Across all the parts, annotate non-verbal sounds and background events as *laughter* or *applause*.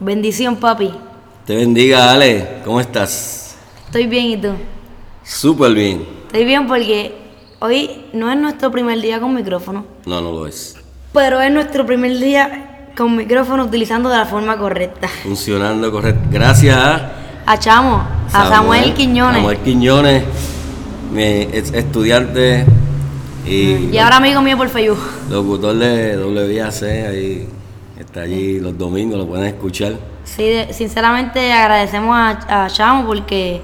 Bendición, papi. Te bendiga, Ale. ¿Cómo estás? Estoy bien, ¿y tú? Súper bien. Estoy bien porque hoy no es nuestro primer día con micrófono, No, no lo es. pero es nuestro primer día con micrófono utilizando de la forma correcta. Funcionando correcto. Gracias a A Chamo, a Samuel, Quiñones. Samuel Quiñones, mi estudiante y Y ahora amigo mío por Facebook. locutor de WAC. Ahí está allí los domingos, lo pueden escuchar. Sí, de- sinceramente agradecemos a, a Chamo porque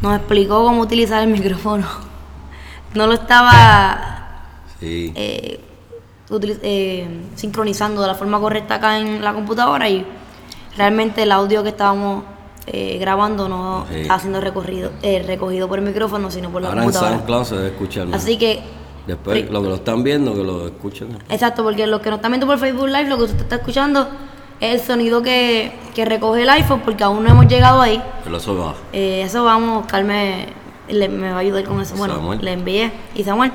nos explicó cómo utilizar el *laughs* micrófono. No lo estaba Sí. eh, eh, sincronizando de la forma correcta acá en la computadora y realmente el audio que estábamos eh, grabando no Sí. estaba siendo recorrido, eh, recogido por el micrófono, sino por la Ahora en computadora. SoundCloud se debe escuchar más. Así que, Después, lo que lo están viendo, que lo escuchen. exacto, porque los que nos están viendo por Facebook Live, lo que usted está escuchando es el sonido que, que recoge el iPhone, porque aún no hemos llegado ahí. Pero eso va. Eh, eso vamos, Carmen le- me va a ayudar con eso. Bueno, Samuel. le envié y Samuel.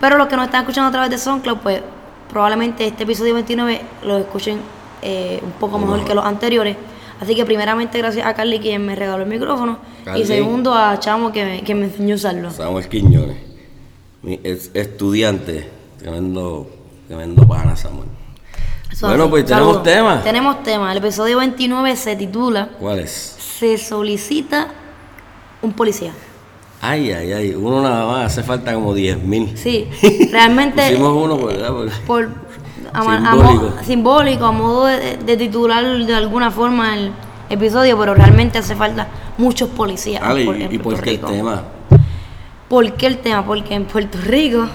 Pero los que nos están escuchando a través de SoundCloud, pues probablemente este episodio 29 lo escuchen eh, un poco mejor que los anteriores. Así que primeramente gracias a Carly quien me regaló el micrófono Carly. y segundo a Chamo que me, que me enseñó a usarlo. Samuel Quiñones, mi estudiante, tremendo, tremendo pana Samuel. Eso Bueno, pues, ¿tenemos Saludos. tema? Tenemos tema. El episodio 29 se titula ¿Cuál es? Se solicita un policía. Ay, ay, ay, uno nada más, hace falta como 10 mil. Sí, realmente... *laughs* Pusimos uno, ¿verdad? Porque- por a ma- a Simbólico. simbólico, a modo de, de titular de alguna forma el episodio, pero realmente hace falta muchos policías. Ale, por- ¿y, por el tema? ¿Por qué el tema? Porque en Puerto Rico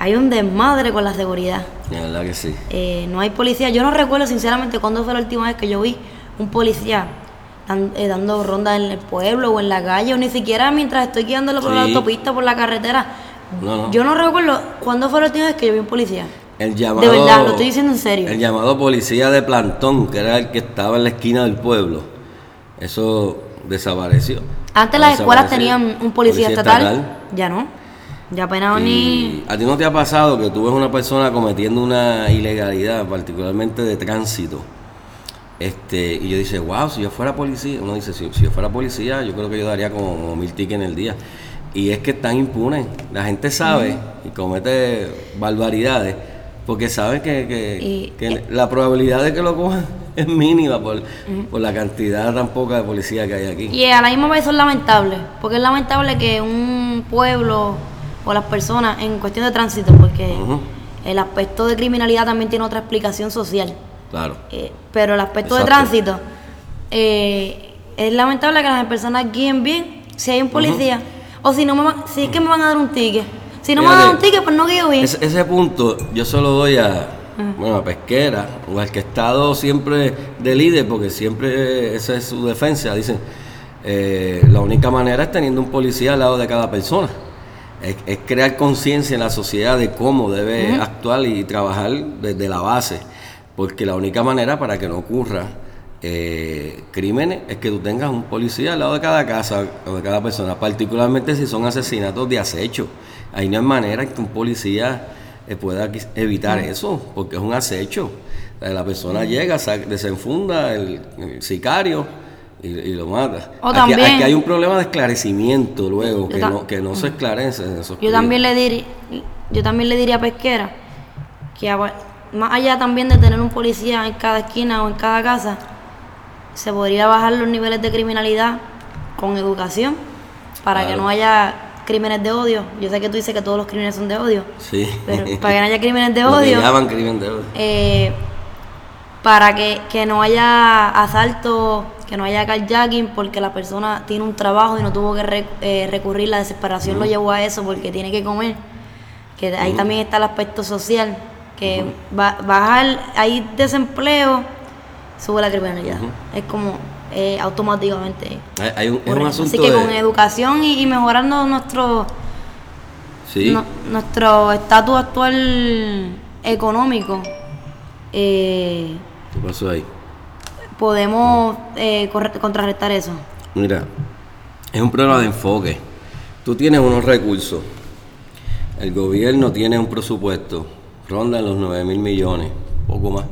hay un desmadre con la seguridad. La verdad que sí. Eh, no hay policía. Yo no recuerdo sinceramente cuándo fue la última vez que yo vi un policía dan- eh, dando ronda en el pueblo o en la calle, o ni siquiera mientras estoy guiándolo por la autopista, por la carretera. No, no. Yo no recuerdo cuándo fue la última vez que yo vi un policía. El llamado, De verdad, lo estoy diciendo en serio. El llamado policía de plantón, que era el que estaba en la esquina del pueblo, eso desapareció. Antes las escuelas tenían un policía, estatal, ya no. Ya apenas ni... A ti no te ha pasado que tú ves una persona cometiendo una ilegalidad, particularmente de tránsito, este, y yo dice, wow, si yo fuera policía, uno dice, si, si yo fuera policía, yo creo que yo daría como, como mil tickets en el día. Y es que están impunes. La gente sabe y comete barbaridades porque sabe que, que- Y- que la probabilidad de que lo cojan *laughs* es mínima por, por la cantidad tan poca de policía que hay aquí. Y a la misma vez eso es lamentable, porque es lamentable que un pueblo o las personas en cuestión de tránsito, porque el aspecto de criminalidad también tiene otra explicación social, Claro. eh, pero el aspecto de tránsito, eh, es lamentable que las personas guíen bien si hay un policía, o si no me van- si es que me van a dar un ticket. Si no me van a dar un ticket, pues no guío bien. Ese, ese punto yo se lo doy a, bueno, a Pesquera o al que ha estado siempre de líder, porque siempre esa es su defensa. Dicen, eh, la única manera es teniendo un policía al lado de cada persona. Es, es crear conciencia en la sociedad de cómo debe actuar y trabajar desde la base. Porque la única manera para que no ocurra eh, crímenes es que tú tengas un policía al lado de cada casa o de cada persona, particularmente si son asesinatos de acecho. Ahí no hay manera en que un policía pueda quis- evitar eso, porque es un acecho. Eh, La persona llega, desenfunda el, el sicario y, y lo mata. O Aquí- también- aquí hay un problema de esclarecimiento luego, que no, que no se esclarece en esos Yo también le diría, yo también le diría a Pesquera que más allá también de tener un policía en cada esquina o en cada casa, se podría bajar los niveles de criminalidad con educación para que no haya crímenes de odio. Yo sé que tú dices que todos los crímenes son de odio, Sí. pero para que no haya crímenes de *laughs* odio, llaman crimen de odio. eh, para que, que no haya asalto, que no haya carjacking, porque la persona tiene un trabajo y no tuvo que re- eh, recurrir, la desesperación lo llevó a eso porque tiene que comer. Que ahí también está el aspecto social, que ba- bajar, hay desempleo, sube la criminalidad. Es como eh, automáticamente. Hay, hay un, es un correcto. asunto Así que con educación y, y mejorando nuestro Sí. no- nuestro estatus actual económico, eh, ¿Qué pasó ahí? podemos eh, contrarrestar eso. Mira, es un problema de enfoque. Tú tienes unos recursos. El gobierno tiene un presupuesto, ronda los 9 mil millones, poco más.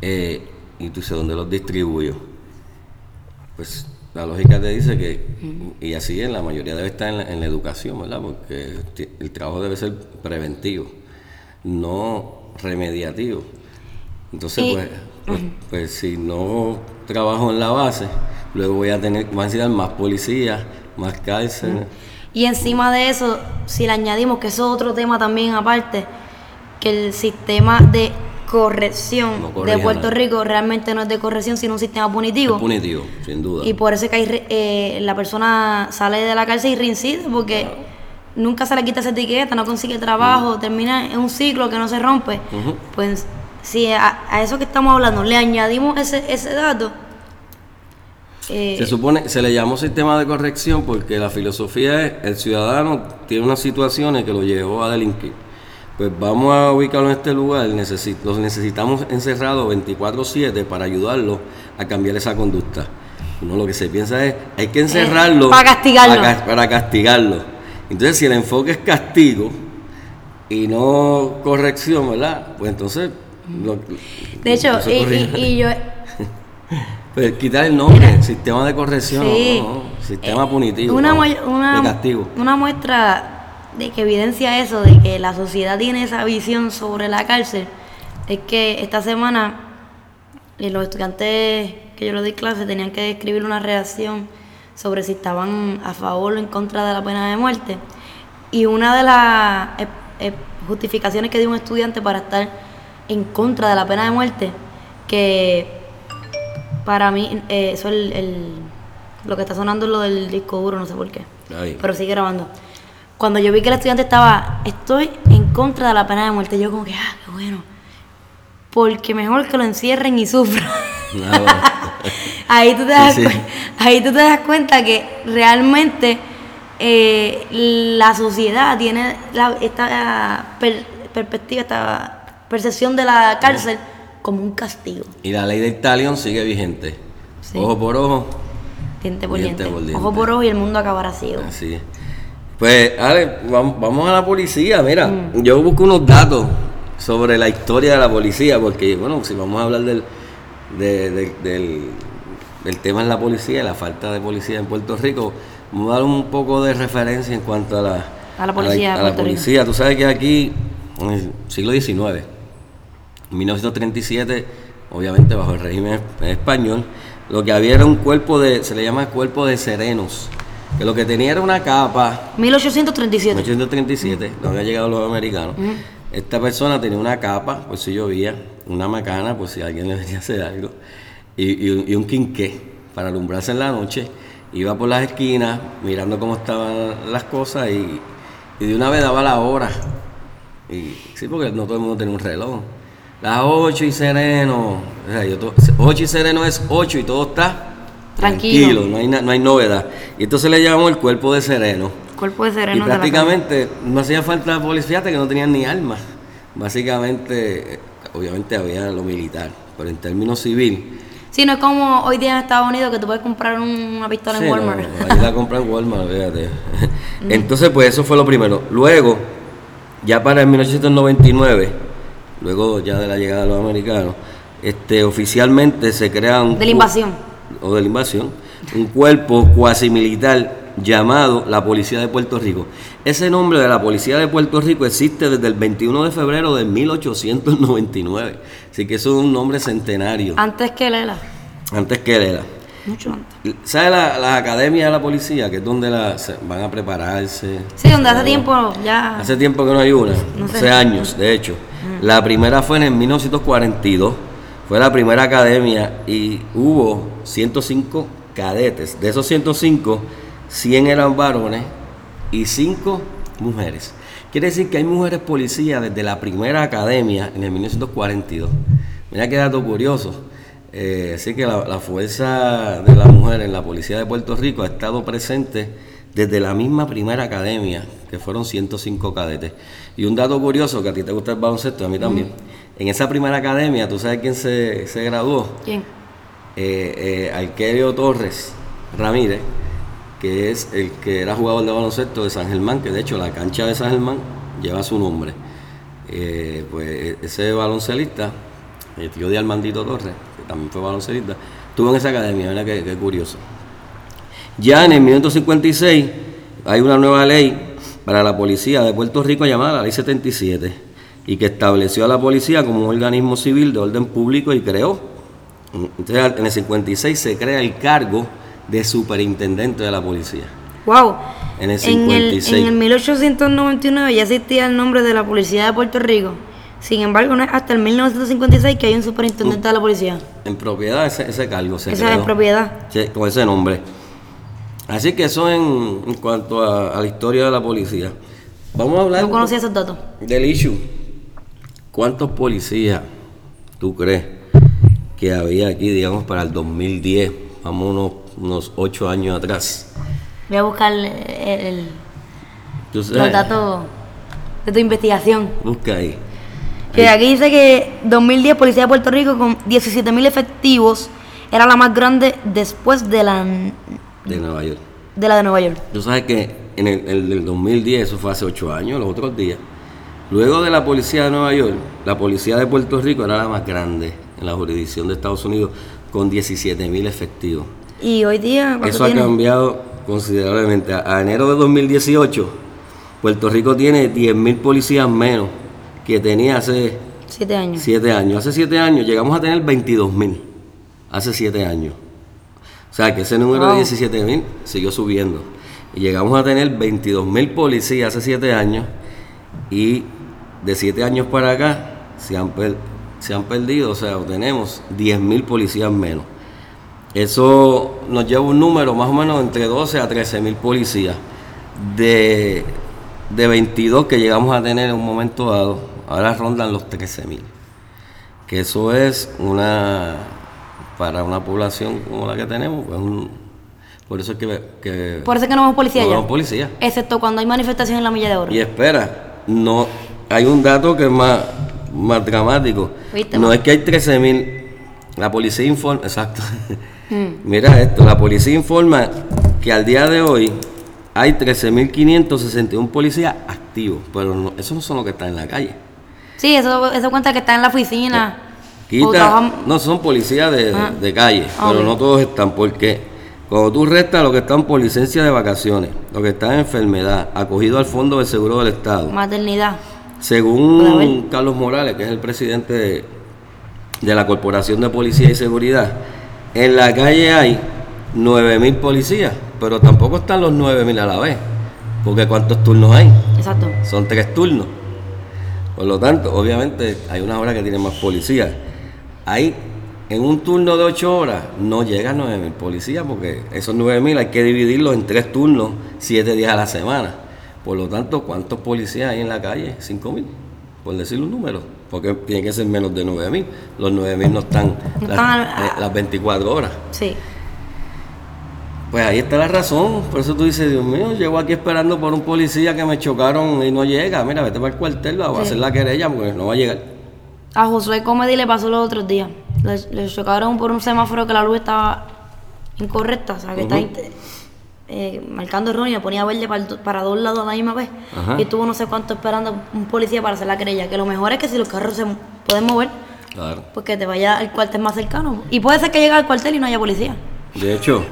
Eh, y tú dices, ¿dónde los distribuyo? Pues la lógica te dice que, y así en la mayoría debe estar en la, en la educación, ¿verdad? Porque el trabajo debe ser preventivo, no remediativo. Entonces, Y- pues, pues, pues si no trabajo en la base, luego voy a tener, van a necesitar más policías, más cárceles. Y encima de eso, si le añadimos que eso es otro tema también aparte, que el sistema de corrección No de Puerto nada. Rico realmente no es de corrección, sino un sistema punitivo. Es punitivo, sin duda. Y por eso es que hay eh, la persona sale de la cárcel y reincide, porque nunca se le quita esa etiqueta, no consigue trabajo, termina en un ciclo que no se rompe. Pues si a, a eso que estamos hablando le añadimos ese, ese dato, eh, Se supone, se le llamó sistema de corrección porque la filosofía es el ciudadano tiene unas situaciones que lo llevó a delinquir. Pues vamos a ubicarlo en este lugar, necesi- los necesitamos encerrados 24/7 para ayudarlos a cambiar esa conducta. Uno lo que se piensa es, hay que encerrarlo Eh, para castigarlo. Para, para castigarlo. Entonces, si el enfoque es castigo y no corrección, ¿verdad? Pues entonces... lo- de hecho, no y, y- y yo... *laughs* Pues quitar el nombre, *laughs* sistema de corrección, Sí. no, no, sistema punitivo, una, no, una, de castigo. una muestra de que evidencia eso, de que la sociedad tiene esa visión sobre la cárcel, es que esta semana eh, los estudiantes que yo les doy clase tenían que escribir una reacción sobre si estaban a favor o en contra de la pena de muerte. Y una de las eh, eh, justificaciones que dio un estudiante para estar en contra de la pena de muerte, que para mí, eh, eso es el, el- lo que está sonando es lo del disco duro, no sé por qué. Pero sigue grabando. Cuando yo vi que el estudiante estaba, estoy en contra de la pena de muerte, yo como que, ah, qué bueno. Porque mejor que lo encierren y sufran. Ah, *laughs* bueno. ahí, tú te das Sí, sí. cuen- ahí tú te das cuenta que realmente eh, la sociedad tiene la- esta per- perspectiva, esta percepción de la cárcel como un castigo. Y la ley del talión sigue vigente. Ojo por ojo, Diente por Diente diente. por diente. Ojo por ojo y el mundo acabará ciego. así es. Pues, Ale, vam- vamos a la policía. Mira, Mm. yo busco unos datos sobre la historia de la policía, porque, bueno, si vamos a hablar del, de- de- del, del tema en la policía, la falta de policía en Puerto Rico, vamos a dar un poco de referencia en cuanto a la, A la policía de a la policía. Tú sabes que aquí, en el siglo XIX, en 1937, obviamente bajo el régimen es- español, lo que había era un cuerpo de, se le llama cuerpo de serenos, que lo que tenía era una capa, 1837. 1837, no había llegado los americanos. Esta persona tenía una capa, por si llovía, una macana, por si alguien le venía a hacer algo, y, y un, y un quinqué para alumbrarse en la noche. Iba por las esquinas mirando cómo estaban las cosas y, y de una vez daba la hora. Y, sí, porque no todo el mundo tiene un reloj. Las 8 y sereno. O sea, yo to- 8 y sereno es 8 y todo está Tranquilo. no hay, no hay novedad. Y entonces le llamamos el cuerpo de sereno. Cuerpo de Y sereno de la prácticamente no hacía falta policía, fíjate que no tenían ni armas. Básicamente, eh, obviamente había lo militar, pero en términos civil. Sí, no es como hoy día en Estados Unidos que tú puedes comprar un- una pistola sí, en Walmart. no, ahí la compran en Walmart, fíjate. *laughs* Entonces, pues eso fue lo primero. Luego, ya para el 1899, luego ya de la llegada de los americanos, este, oficialmente se crea un De la invasión. O de la invasión, un cuerpo cuasi militar llamado la Policía de Puerto Rico. Ese nombre de la Policía de Puerto Rico existe desde el 21 de febrero de 1899. Así que eso es un nombre centenario, Antes que Lela. antes que él era. Mucho antes. ¿Sabes la, la academia de la policía? Que es donde la, van a prepararse. Sí, donde hace tiempo ya. Hace tiempo que no hay una, No sé. hace años, de hecho. La primera fue en el 1942, fue la primera academia y hubo 105 cadetes. De esos 105, 100 eran varones y 5 mujeres. Quiere decir que hay mujeres policías desde la primera academia en el 1942. Mira qué dato curioso. Eh, así que la, fuerza de la mujer en la policía de Puerto Rico ha estado presente desde la misma primera academia, que fueron 105 cadetes. Y un dato curioso, que a ti te gusta el baloncesto, a mí también. En esa primera academia, ¿tú sabes quién se, se graduó? ¿Quién? Eh, eh, Arquelio Torres Ramírez, que es el que era jugador de baloncesto de San Germán, que de hecho la cancha de San Germán lleva su nombre. Eh, pues ese baloncelista, el tío de Armandito Torres, que también fue baloncerista, estuvo en esa academia, ¿verdad? Qué, qué curioso. Ya en el 1956 hay una nueva ley para la policía de Puerto Rico llamada la Ley 77 y que estableció a la policía como un organismo civil de orden público y creó. Entonces, en el 56 se crea el cargo de superintendente de la policía. Wow. En el En el, 56. en el 1899 ya existía el nombre de la policía de Puerto Rico. Sin embargo, no es hasta el 1956 que hay un superintendente de la policía. En propiedad ese, ese cargo se Esa es creó. en propiedad. Sí, con ese nombre. Así que eso en, en cuanto a, a la historia de la policía. Vamos a hablar No conocía esos datos. del issue. ¿Cuántos policías tú crees que había aquí, digamos, para el 2010? Vamos unos, unos ocho años atrás. Voy a buscar el- el- los datos de tu investigación. Busca ahí. Que aquí dice que 2010 Policía de Puerto Rico con 17.000 efectivos era la más grande después de la De Nueva York. de la de Nueva York. Tú sabes que en el, el del 2010, eso fue hace ocho años, los otros días, luego de la policía de Nueva York, la policía de Puerto Rico era la más grande en la jurisdicción de Estados Unidos, con 17 mil efectivos. Y hoy día, ¿cuánto Eso ha cambiado considerablemente. A, enero de 2018, Puerto Rico tiene 10 mil policías menos que tenía hace Siete años. siete años. Hace siete años llegamos a tener 22 mil. Hace siete años. O sea que ese número de Wow. 17 mil siguió subiendo. Y llegamos a tener 22 mil policías hace siete años. Y de siete años para acá se han, per- se han perdido, o sea, tenemos 10 mil policías menos. Eso nos lleva un número más o menos entre 12 a 13 mil policías. De, de 22 que llegamos a tener en un momento dado, ahora rondan los 13 mil. Que eso es una, para una población como la que tenemos, pues un- por eso es que, que Por eso es que no vemos policía no ya. vemos policía. Excepto cuando hay manifestación en la milla de oro. Y espera, no hay un dato que es más, más dramático. ¿Viste, no es que hay 13 mil. La policía informa, exacto. *laughs* Mm. Mira esto, la policía informa que al día de hoy hay 13.561 policías activos, pero no, esos no son los que están en la calle. Sí, eso, eso cuenta que está en la oficina. o Quita, trabajan- no son policías de, Ah. de calle, Ah, pero no todos están, porque cuando tú restas los que están por licencia de vacaciones, los que están en enfermedad, acogidos al Fondo de Seguro del Estado, Maternidad. Según. Carlos Morales, que es el presidente de, de la Corporación de Policía y Seguridad, en la calle hay 9.000 policías, pero tampoco están los 9.000 a la vez, porque ¿cuántos turnos hay? Exacto. Son tres turnos. Por lo tanto, obviamente hay unas horas que tienen más policías. Hay, en un turno de 8 horas, no llegan 9.000 policías, porque esos 9.000 hay que dividirlos en tres turnos, 7 días a la semana. Por lo tanto, ¿cuántos policías hay en la calle? 5.000, por decir un número. Porque tiene que ser menos de 9.000. Los 9.000 no están, No las, eh, las 24 horas. Sí. Pues ahí está la razón. Por eso tú dices, Dios mío, llego aquí esperando por un policía que me chocaron y no llega. Mira, vete para el cuartel, va a hacer la querella porque no va a llegar. A Josué Comedy le pasó los otros días. Le, le chocaron por un semáforo que la luz estaba incorrecta, o sea, que está int- eh, marcando erróneo, ponía verde para, para dos lados a la misma vez. Ajá. Y estuvo no sé cuánto esperando un policía para hacer la querella. Que lo mejor es que si los carros se pueden mover, Claro. pues que te vaya al cuartel más cercano. Y puede ser que llegue al cuartel y no haya policía. De hecho,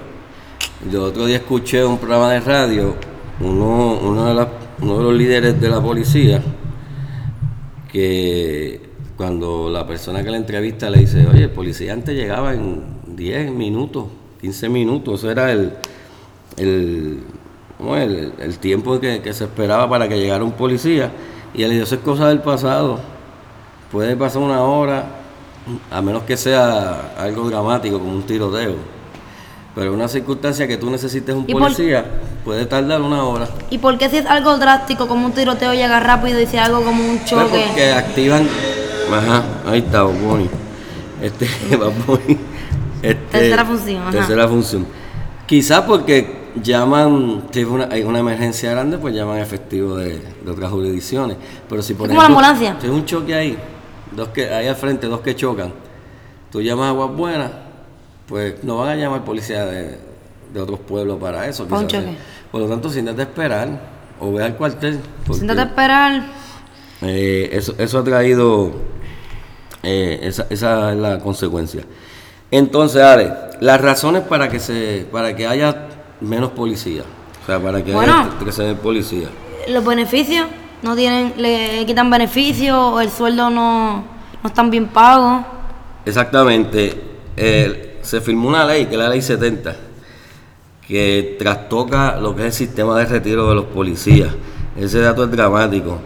yo otro día escuché un programa de radio, uno, uno, de las- uno de los líderes de la policía, que cuando la persona que la entrevista le dice, oye, el policía antes llegaba en 10 minutos, 15 minutos, eso era el, el, el, el tiempo que, que se esperaba para que llegara un policía, y él dijo, eso es cosa del pasado, puede pasar una hora, a menos que sea algo dramático como un tiroteo. Pero una circunstancia que tú necesites un ¿Y por- policía, puede tardar una hora. ¿Y por qué si es algo drástico como un tiroteo llega rápido y si algo como un Pues choque? porque activan. Ajá, ahí está, Bunny. Este, *laughs* Bunny. Este, Tercera función, ajá. Tercera función. Quizás porque llaman, si es una, hay una emergencia grande, pues llaman efectivo de, de otras jurisdicciones. Pero si por Es como la ejemplo, ambulancia. Si es un choque ahí, dos que ahí al frente, dos que chocan, tú llamas a Aguas Buenas, pues no van a llamar policía de, de otros pueblos para eso. Un choque. Por lo tanto, siéntate a esperar o ve al cuartel. Siéntate a esperar. eh, eso, eso ha traído, eh, esa, esa es la consecuencia. Entonces, Ale, las razones para que se para que haya menos policía, o sea, para que Bueno. haya que se den policía. Los beneficios, no tienen, le quitan beneficios, o el sueldo no, no están bien pagos. Exactamente. Eh, se firmó una ley, que es la ley 70, que trastoca lo que es el sistema de retiro de los policías. Ese dato es dramático.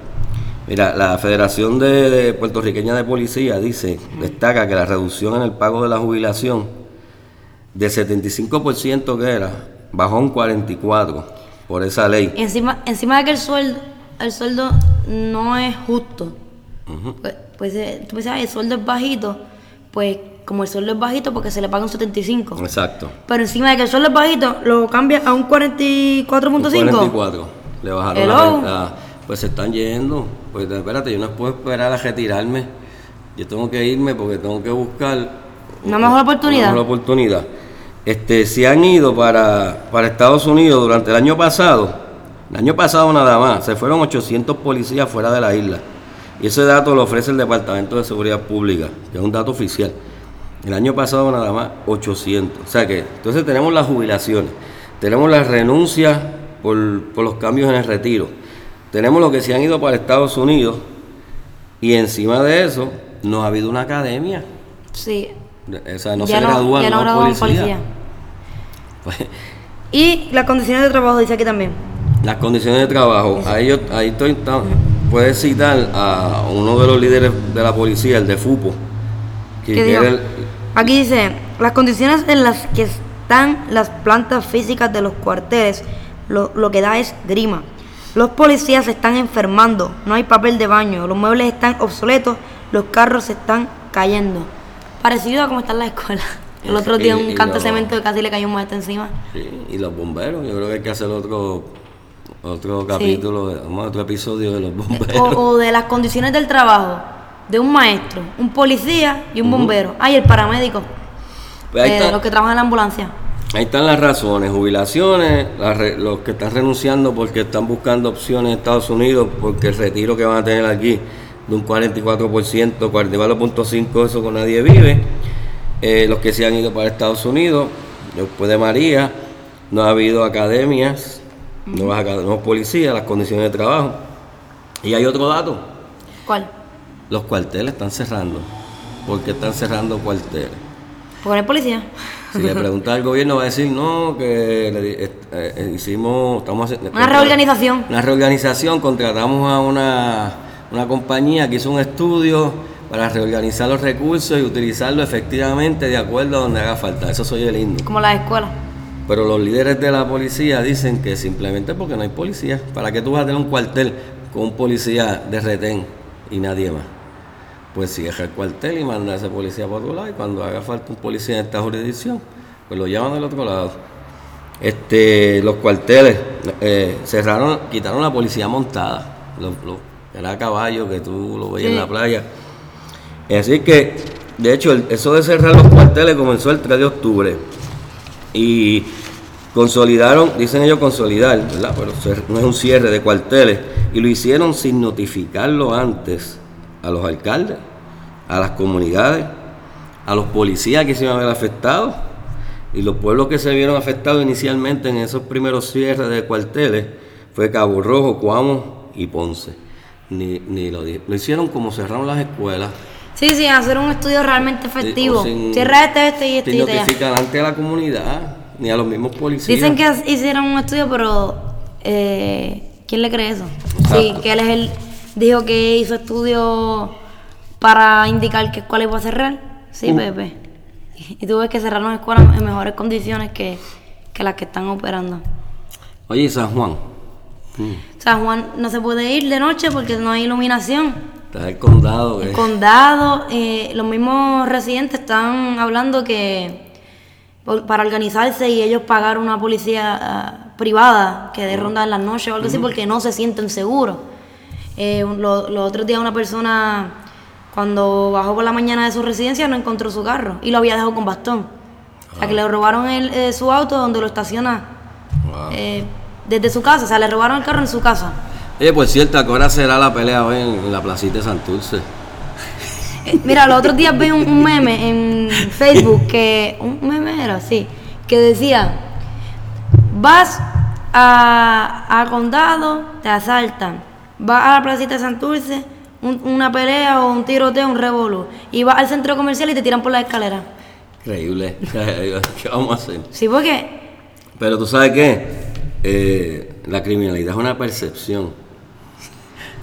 Mira, la Federación de, de Puertorriqueña de Policía dice, destaca que la reducción en el pago de la jubilación de 75% que era, bajó un 44% por esa ley. Encima, encima de que el sueldo, el sueldo no es justo. Pues, pues eh, tú pensabas, el sueldo es bajito, pues como el sueldo es bajito porque se le paga un 75. Exacto. Pero encima de que el sueldo es bajito, lo cambia a un 44.5. 44. Le bajaron la renta. Pues se están yendo. Pues espérate, yo no puedo esperar a retirarme. Yo tengo que irme porque tengo que buscar Una mejor oportunidad. Una mejor oportunidad. Este, se han ido para, para Estados Unidos durante el año pasado. El año pasado nada más. Se fueron 800 policías fuera de la isla. Y ese dato lo ofrece el Departamento de Seguridad Pública, que es un dato oficial. El año pasado nada más 800. O sea que, entonces tenemos las jubilaciones, tenemos las renuncias por, por los cambios en el retiro, tenemos los que se han ido para Estados Unidos y encima de eso no ha habido una academia. Sí. O sea, no ya se gradúan ya no gradúan policías. policía. Pues, Y las condiciones de trabajo, dice aquí también. las condiciones de trabajo, ahí, yo, ahí estoy, puedes citar a uno de los líderes de la policía, el de FUPO, que quiere el- Aquí dice, las condiciones en las que están las plantas físicas de los cuarteles, lo, lo que da es grima. Los policías se están enfermando, no hay papel de baño, los muebles están obsoletos, los carros se están cayendo. Parecido a como está en la escuela. El otro día Y- un canto de cemento casi le cayó un maestro encima. Sí, y los bomberos, yo creo que hay que hacer otro otro capítulo, vamos, otro episodio de los bomberos. O, o de las condiciones del trabajo de un maestro, un policía y un bombero. Ay, el paramédico, Pues ahí, eh, está- los que trabajan en la ambulancia. ahí están las razones, jubilaciones, las re- los que están renunciando porque están buscando opciones en Estados Unidos, porque el retiro que van a tener aquí de un 44%, 44.5%, eso con nadie vive. Eh, los que se han ido para Estados Unidos, después de María, no ha habido academias, nuevas, acad- nuevos policías, las condiciones de trabajo. Y hay otro dato, ¿Cuál? los cuarteles están cerrando. ¿Por qué están cerrando cuarteles? Porque no hay policía. Si le *laughs* pregunta al gobierno va a decir, no, que le eh, eh, hicimos, estamos haciendo... Una reorganización. Una reorganización, contratamos a una, una compañía que hizo un estudio para reorganizar los recursos y utilizarlo efectivamente de acuerdo a donde haga falta. Eso soy el lindo. Como las escuelas. Pero los líderes de la policía dicen que simplemente porque no hay policía. ¿Para qué tú vas a tener un cuartel con un policía de retén y nadie más? Pues cierra el cuartel y manda a ese policía para otro lado y cuando haga falta un policía en esta jurisdicción, pues lo llaman del otro lado. Este, los cuarteles eh, cerraron, quitaron la policía montada. Los, los- era a caballo que tú lo veías en la playa. Así que, de hecho, eso de cerrar los cuarteles comenzó el 3 de octubre. Y consolidaron, dicen ellos consolidar, ¿verdad? Pero no es un cierre de cuarteles. Y lo hicieron sin notificarlo antes a los alcaldes, a las comunidades, a los policías que se iban a ver afectados. Y los pueblos que se vieron afectados inicialmente en esos primeros cierres de cuarteles fue Cabo Rojo, Cuamo y Ponce. Ni, ni lo, lo hicieron como cerraron las escuelas. Sí, sí, hacer un estudio realmente efectivo. Cierra este, este y este y este. ya. notificar antes a la comunidad, ni a los mismos policías. Dicen que hicieron un estudio, pero eh, ¿quién le cree eso? Sí, que él es el dijo que hizo estudio para indicar que escuela iba a cerrar. Sí, Uh. Pepe. Y tú ves que cerraron escuelas en mejores condiciones que, que las que están operando. Oye, ¿y San Juan. Mm, San Juan no se puede ir de noche porque no hay iluminación. Está el condado. El eh. condado, eh, los mismos residentes están hablando que para organizarse y ellos pagar una policía ah, privada que dé ronda en las noches o algo así porque no se sienten seguros. Eh, lo- los otros días una persona cuando bajó por la mañana de su residencia no encontró su carro y lo había dejado con bastón. O sea que le robaron el, eh, su auto donde lo estaciona Wow. eh, desde su casa. O sea, le robaron el carro en su casa. Oye, por cierto, ¿a qué hora será la pelea hoy en, la placita de Santurce? *laughs* Mira, los otros días vi un, un meme en Facebook que. Un meme era, sí. Que decía: Vas a, a condado, te asaltan. Vas a la placita de Santurce, un- una pelea o un tiroteo, un revolú. Y vas al centro comercial y te tiran por la escalera. Increíble. *laughs* ¿Qué vamos a hacer? Sí, porque. Pero tú sabes qué? Eh, la criminalidad es una percepción.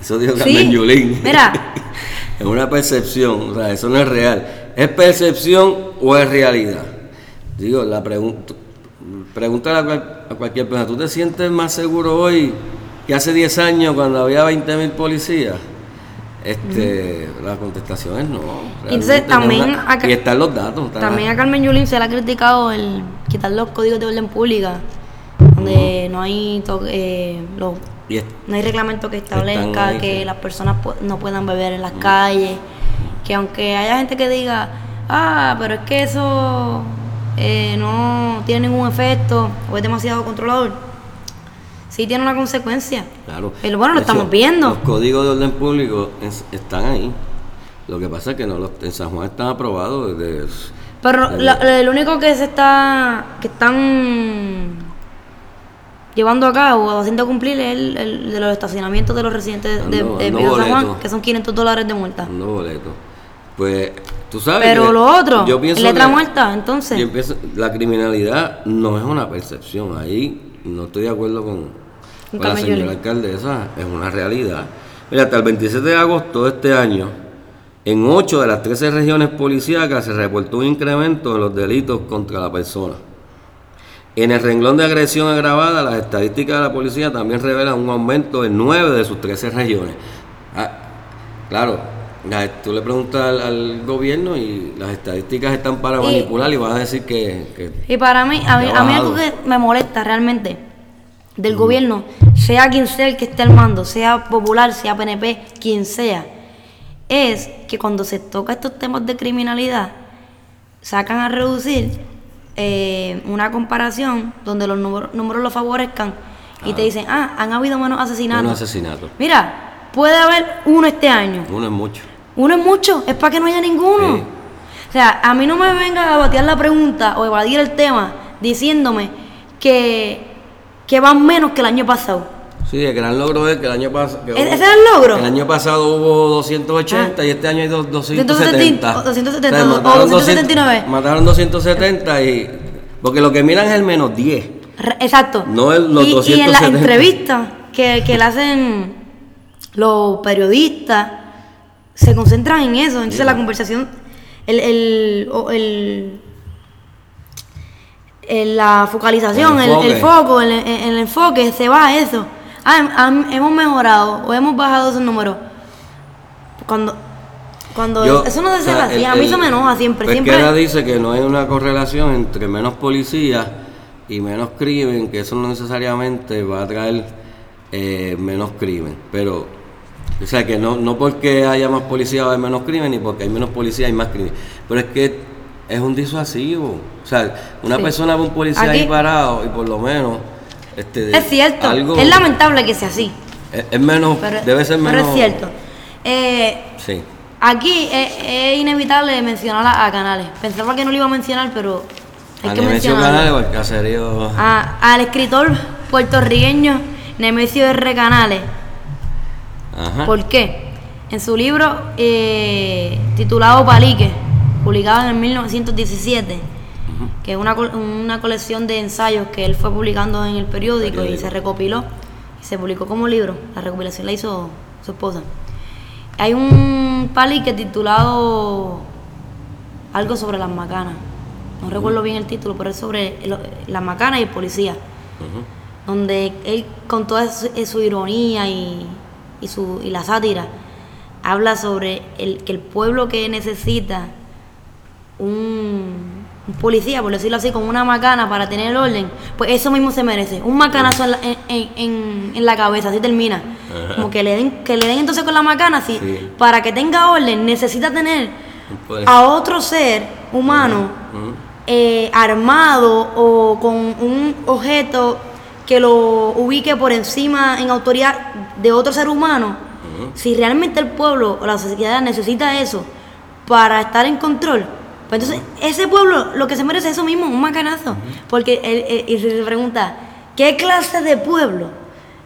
Eso dijo Sí, Carmen Yulín. mira. *laughs* es una percepción, o sea, eso no es real. ¿Es percepción o es realidad? Digo, la pregunta. Pregúntale a, cual- a cualquier persona, ¿tú te sientes más seguro hoy que hace 10 años cuando había 20 mil policías? Este, La contestación es no. entonces no también una- y están los datos. están También a Carmen Yulín se le ha criticado el quitar los códigos de orden pública, donde no hay to- eh, los- No hay reglamento que establezca ahí, que sí. las personas no puedan beber en las calles, que aunque haya gente que diga, ah, pero es que eso eh, no tiene ningún efecto o es demasiado controlador, sí tiene una consecuencia. Claro. Pero bueno, lo hecho, estamos viendo. Los códigos de orden público es- están ahí. Lo que pasa es que no los, en San Juan están aprobados desde... Pero desde- la- el único que se está, que están llevando a cabo o haciendo cumplir el, el de los estacionamientos de los residentes de, Viejo San Juan, boleto. que son 500 dólares de multa. dando boletos. Pues, tú sabes Pero lo otro, yo pienso letra que- muerta, entonces. yo pienso- la criminalidad no es una percepción. Ahí no estoy de acuerdo con, con la señora alcaldesa. Es una realidad. Mira, hasta el 27 de agosto de este año, en 8 de las 13 regiones policíacas se reportó un incremento en los delitos contra la persona. En el renglón de agresión agravada, las estadísticas de la policía también revelan un aumento en 9 de sus 13 regiones. Ah, claro, la- tú le preguntas al, al gobierno y las estadísticas están para Y- manipular y van a decir que... que- Y para mí, a mí, a algo que me molesta realmente del gobierno, sea quien sea el que esté al mando, sea popular, sea PNP, quien sea, es que cuando se toca estos temas de criminalidad, sacan a reducir eh, una comparación donde los números, números lo favorezcan y te dicen, ah, han habido menos asesinatos. Mira, puede haber uno este año. Uno es mucho. Uno es mucho, es para que no haya ninguno. Sí. O sea, a mí no me venga a batear la pregunta o evadir el tema diciéndome que, que van menos que el año pasado. Sí, el gran logro es que el año pasado... ¿E- ese es el logro? El año pasado hubo 280 Ah. y este año hay dos- 270, 270. o 270, o mataron 279. 200 mataron 270 y... Porque lo que miran es el menos 10. Re- Exacto. No el- los y, y en las 270. entrevistas que, que le hacen los periodistas, se concentran en eso. Entonces la conversación, el, el, el- la focalización, El el, el foco, el- el enfoque se va a eso. Ah, hemos mejorado o hemos bajado esos números. Cuando, cuando Yo- eso no debe o ser sea, así. el- a mí eso el- me enoja siempre. Pesquera siempre dice que no hay una correlación entre menos policías y menos crimen, que eso no necesariamente va a traer eh, menos crimen. Pero, o sea, que no, no porque haya más policías va a haber menos crimen, ni porque hay menos policías hay más crimen. Pero es que es un disuasivo. O sea, una Sí. persona ve un policía ahí parado y por lo menos... Este, es cierto. algo- Es lamentable que sea así. es, es menos, Pero, debe ser menos... pero es cierto. Eh, Sí. aquí es, es inevitable mencionar a, a Canales. Pensaba que no lo iba a mencionar, pero hay A que Nemesio. Canales o al caserío... A- al escritor puertorriqueño Nemesio R. Canales. Ajá. ¿Por qué? En su libro eh, titulado Palique, publicado en el 1917, que es una, una colección de ensayos que él fue publicando en el periódico, y se recopiló y se publicó como libro. La recopilación la hizo su esposa. Hay un palique titulado algo sobre las macanas. No recuerdo bien el título, pero es sobre las macanas y el policía donde él con toda su, eh, su ironía y, y su, y la sátira habla sobre el, que el pueblo que necesita un, un policía, por decirlo así, con una macana para tener el orden, pues eso mismo se merece. Un macanazo en la, en, en- la cabeza, así termina. Como que le den, que le den entonces con la macana, así, Sí. para que tenga orden, necesita tener policía. a otro ser humano eh, armado o con un objeto que lo ubique por encima en autoridad de otro ser humano, si realmente el pueblo o la sociedad necesita eso, para estar en control. Pues entonces, ese pueblo lo que se merece es eso mismo, un macanazo. Porque él, él- y se pregunta, ¿qué clase de pueblo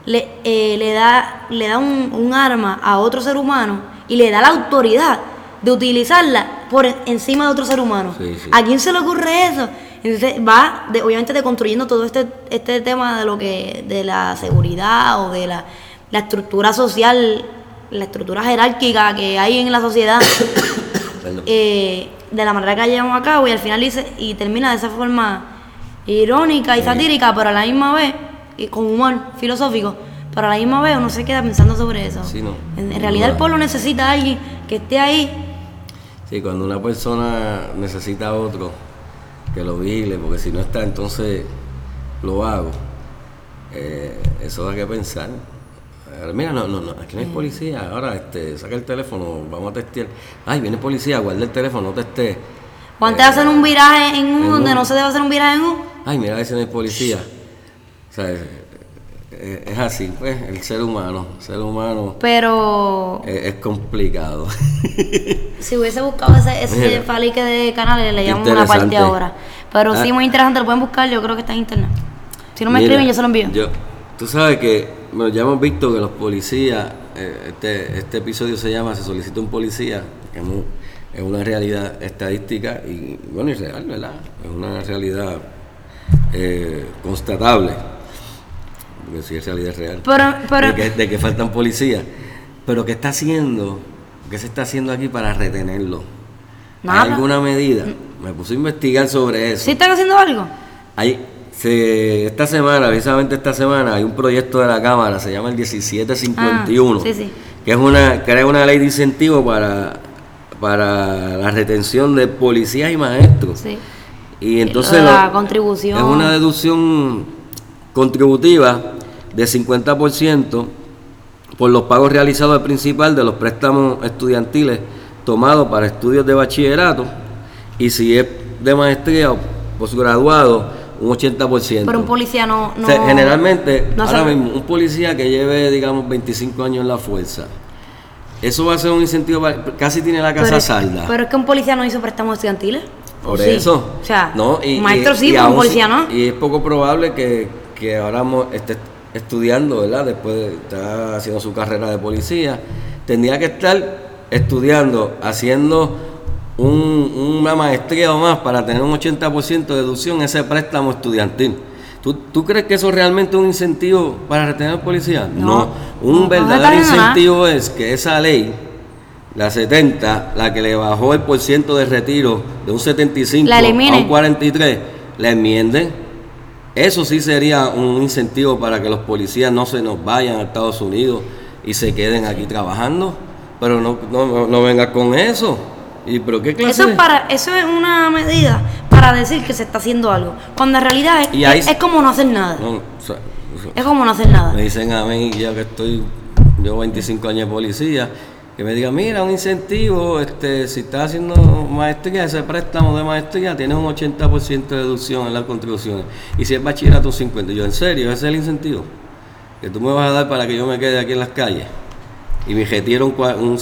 le, eh, le da, le da un, un arma a otro ser humano y le da la autoridad de utilizarla por en- encima de otro ser humano? Sí, sí. ¿A quién se le ocurre eso? Entonces va, de, obviamente, deconstruyendo todo este, este tema de lo que, de la seguridad o de la, la estructura social, la estructura jerárquica que hay en la sociedad, Perdón. eh, de la manera que llevamos a cabo y al final dice, y termina de esa forma irónica y satírica, pero a la misma vez, y con humor filosófico, pero a la misma vez uno se queda pensando sobre eso. Sí, no. En, en realidad el pueblo necesita a alguien que esté ahí. Sí, cuando una persona necesita a otro que lo vigile, porque si no está, entonces lo hago. Eh, eso da que pensar. Ahora, mira, no, no, no, aquí no hay policía. Ahora, este, saca el teléfono, vamos a testear. Ay, viene policía, guarda el teléfono, no teste. O antes de hacer un viraje en U en donde no se debe hacer un viraje en U, Ay, mira, si no hay policía. O sea, es, es- es así, pues, el ser humano. El ser humano pero es, es complicado. *laughs* si hubiese buscado ese, ese de canales, le llamo una parte ahora. Pero Ah. sí, muy interesante, lo pueden buscar, yo creo que está en internet. Si no me Mira, escriben, yo se lo envío. yo- tú sabes que bueno, ya hemos visto que los policías, eh, este, este episodio se llama Se solicita un policía, que es, es una realidad estadística y bueno, y real, ¿verdad? Es una realidad eh, constatable, porque si es realidad es real, Pero, pero, de, que, de que faltan policías. Pero ¿qué está haciendo? ¿Qué se está haciendo aquí para retenerlo? Nada. ¿Hay alguna medida? Me puse a investigar sobre eso. ¿sí están haciendo algo? Hay, se, esta semana, precisamente esta semana, hay un proyecto de la Cámara, se llama el 1751, Ah, sí, sí. que es una, crea una ley de incentivo para, para la retención de policías y maestros. Sí. Y entonces la contribución. es una deducción contributiva de 50% por los pagos realizados al principal de los préstamos estudiantiles tomados para estudios de bachillerato y si es de maestría o posgraduado, un 80%. Pero un policía no. no O sea, generalmente, no ahora mismo, un policía que lleve, digamos, 25 años en la fuerza, eso va a ser un incentivo, para- casi tiene la casa pero, salda. pero es que un policía no hizo préstamos estudiantiles. ¿o Por sí? eso. O sea, no, un maestro y- sí, y pero un policía no. Y es poco probable que, que ahora esté estudiando, ¿verdad? Después de estar haciendo su carrera de policía. Tendría que estar estudiando, haciendo un- una maestría o más para tener un 80% de deducción en ese préstamo estudiantil. ¿Tú, tú crees que eso realmente es un incentivo para retener policía? No. No. Un No, verdadero nada. incentivo es que esa ley la 70, la que le bajó el porciento de retiro de un 75 La a un 43, la enmienden. Eso sí sería un incentivo para que los policías no se nos vayan a Estados Unidos y se queden aquí trabajando. Pero no, no, no, no vengas con eso. ¿Y pero qué clase? Eso es, para, eso es una medida para decir que se está haciendo algo. Cuando en realidad es, Y ahí- es, es como no hacer nada. No, o sea, o sea, Es como no hacer nada. Me dicen a mí, ya que estoy, yo 25 años de policía, que me digan, mira, un incentivo, este, si estás haciendo maestría, ese préstamo de maestría, tienes un 80% de deducción en las contribuciones. Y si es bachillerato, un 50%. Y yo, ¿en serio? ¿Ese es el incentivo? Que tú me vas a dar para que yo me quede aquí en las calles. Y me retiro un,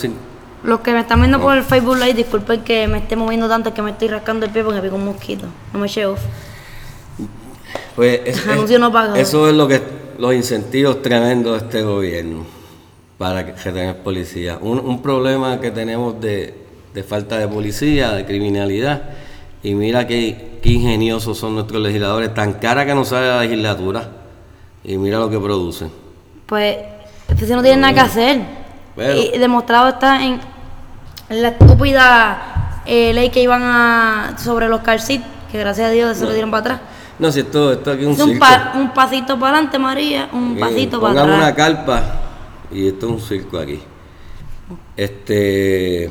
Los que me están viendo por el Facebook Live, disculpen que me esté moviendo tanto, es que me estoy rascando el pie porque me picó un mosquito. No me eché off. Pues es- no pagado. eso es lo que los incentivos tremendos de este gobierno para que, que tengan policía. Un, un problema que tenemos de, de falta de policía, de criminalidad. Y mira qué, qué ingeniosos son nuestros legisladores, tan cara que nos sale la legislatura. Y mira lo que producen. Pues, sí no tiene nada que hacer. Pero- y demostrado está en la estúpida eh, ley que iban a. sobre los seat, que gracias a Dios se lo dieron para atrás. No, si esto, esto aquí es un Es un, circo. pa- un pasito para adelante, María, un pasito para atrás. una carpa y esto es un circo aquí. Este,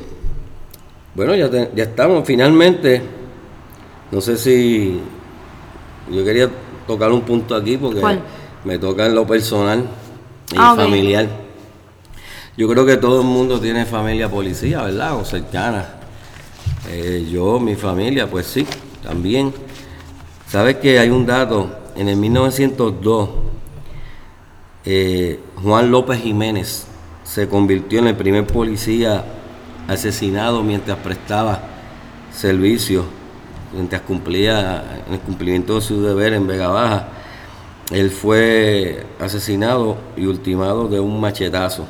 bueno, ya, te- ya estamos finalmente. No sé si yo quería tocar un punto aquí porque ¿Cuál? me toca en lo personal y Ah, familiar. Yo creo que todo el mundo tiene familia policía, ¿verdad? O cercana. Eh, yo, mi familia, pues sí, también. ¿Sabes que hay un dato? En el 1902, eh, Juan López Jiménez se convirtió en el primer policía asesinado mientras prestaba servicio, mientras cumplía el cumplimiento de su deber en Vega Baja. Él fue asesinado y ultimado de un machetazo.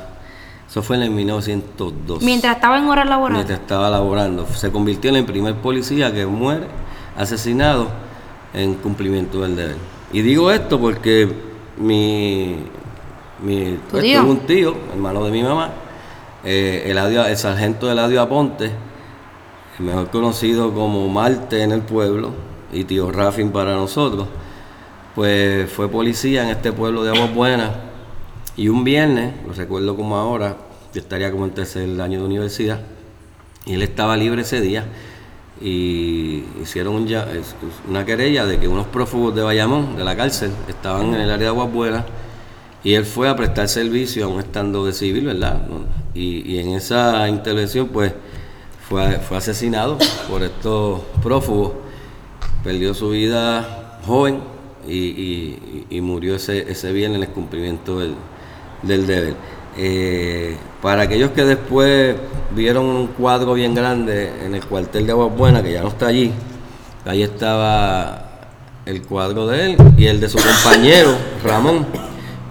Eso fue en el 1902. Mientras estaba en horas laborales. Mientras estaba laborando. Se convirtió en el primer policía que muere asesinado en cumplimiento del deber. Y digo esto porque mi, mi ¿Tu pues, tío? tuve un tío, hermano de mi mamá, eh, Eladio- el sargento Eladio Aponte, mejor conocido como Marte en el pueblo y tío Rafin para nosotros, pues fue policía en este pueblo de Aguas Buenas y un viernes, lo recuerdo como ahora, yo estaría como en tercer año de universidad, y él estaba libre ese día y hicieron ya- una querella de que unos prófugos de Bayamón, de la cárcel, estaban en el área de Aguas y él fue a prestar servicio a un estando de civil, ¿verdad? Y, en esa intervención, pues, fue, fue asesinado por estos prófugos. Perdió su vida joven y, murió ese, ese viernes en el cumplimiento del, del deber. Eh, para aquellos que después vieron un cuadro bien grande en el cuartel de Aguas Buenas, que ya no está allí, ahí estaba el cuadro de él y el de su compañero, Ramón,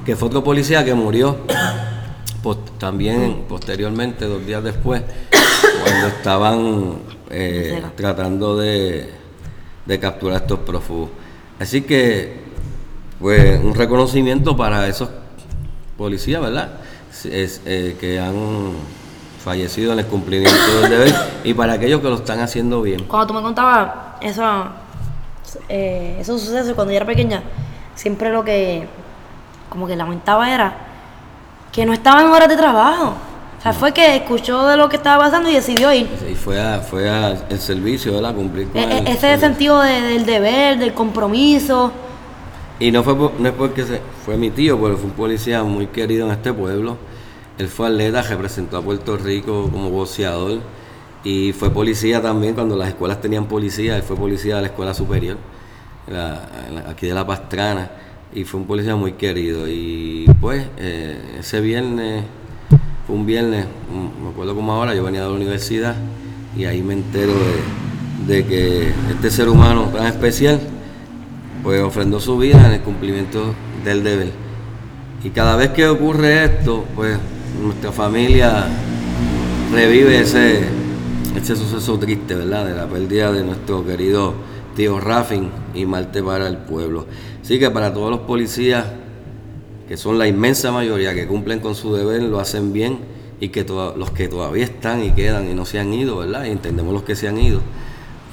que fue otro policía que murió también posteriormente, dos días después, cuando estaban eh, tratando de, de capturar a estos prófugos. Así que, pues, un reconocimiento para esos policías, ¿verdad? Es, eh, que han fallecido en el cumplimiento del deber y para aquellos que lo están haciendo bien. Cuando tú me contabas eso, eh, esos sucesos cuando yo era pequeña, siempre lo que como que lamentaba era que no estaba en horas de trabajo. O sea, fue que escuchó de lo que estaba pasando y decidió ir. Y fue a, fue a el servicio, ¿verdad? Cumplir con E- e- el- ese el- sentido de- del deber, del compromiso. Y no fue, por- no es porque se- fue mi tío, pero fue un policía muy querido en este pueblo. Él fue atleta, representó a Puerto Rico como boxeador y fue policía también cuando las escuelas tenían policía. Él fue policía de la escuela superior, aquí de La Pastrana, y fue un policía muy querido. Y pues eh, ese viernes, fue un viernes, mm, me acuerdo como ahora, yo venía de la universidad y ahí me entero de que este ser humano tan especial pues ofrendó su vida en el cumplimiento del deber. Y cada vez que ocurre esto, pues nuestra familia revive ese, ese suceso triste, ¿verdad? De la pérdida de nuestro querido tío Rafin y Marte para el pueblo. Así que para todos los policías, que son la inmensa mayoría que cumplen con su deber, lo hacen bien, y que los que todavía están y quedan y no se han ido, ¿verdad? Y entendemos los que se han ido,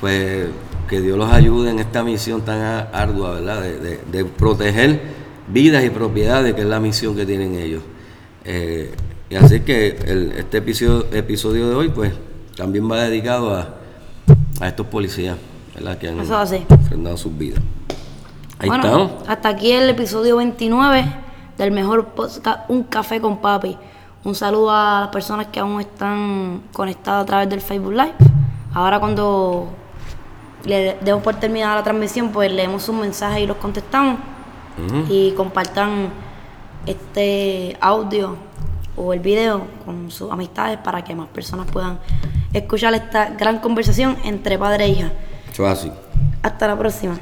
pues que Dios los ayude en esta misión tan ardua, ¿verdad? De, de- de proteger vidas y propiedades, que es la misión que tienen ellos. Eh, y así que el- este episodio, episodio de hoy, pues, también va dedicado a, a estos policías, ¿verdad? Que han ofrendado sus vidas. Ahí bueno, estamos. hasta aquí el episodio 29 del mejor podcast Un Café con Papi. Un saludo a las personas que aún están conectadas a través del Facebook Live. Ahora cuando le demos por terminada la transmisión, pues leemos sus mensajes y los contestamos. Y compartan este audio o el video con sus amistades para que más personas puedan escuchar esta gran conversación entre padre e hija. Eso es así. Hasta la próxima.